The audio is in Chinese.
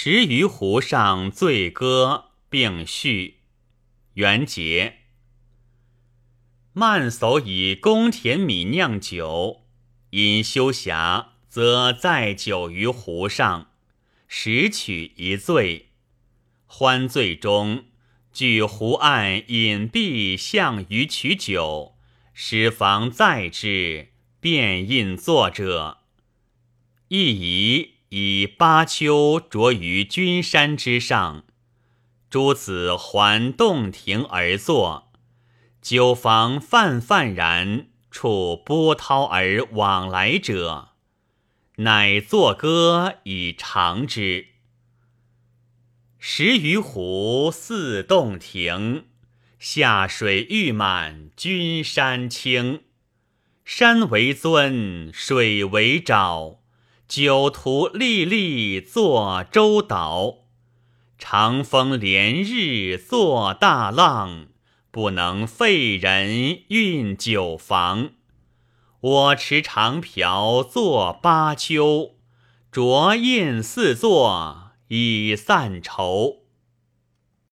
十余湖上醉歌并序。元节，慢叟以公田米酿酒，因休暇，则载酒于湖上，拾取一醉。欢醉中，据湖岸隐蔽向鱼取酒，使房载之，便印作者。亦宜以巴丘着于君山之上，诸子环洞庭而坐，酒房泛泛然，处波涛而往来者，乃作歌以长之。十余湖似洞庭，下水欲满君山青。山为尊，水为沼。酒徒历历作舟岛，长风连日作大浪，不能废人运酒房。我持长瓢作八丘，浊饮四座已散愁。